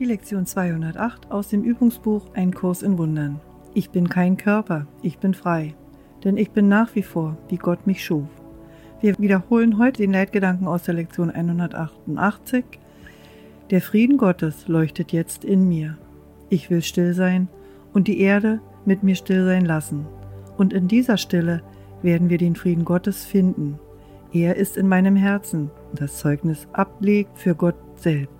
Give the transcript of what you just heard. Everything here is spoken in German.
Die Lektion 208 aus dem Übungsbuch Ein Kurs in Wundern. Ich bin kein Körper, ich bin frei, denn ich bin nach wie vor, wie Gott mich schuf. Wir wiederholen heute den Leitgedanken aus der Lektion 188. Der Frieden Gottes leuchtet jetzt in mir. Ich will still sein und die Erde mit mir still sein lassen. Und in dieser Stille werden wir den Frieden Gottes finden. Er ist in meinem Herzen, das Zeugnis ablegt für Gott selbst.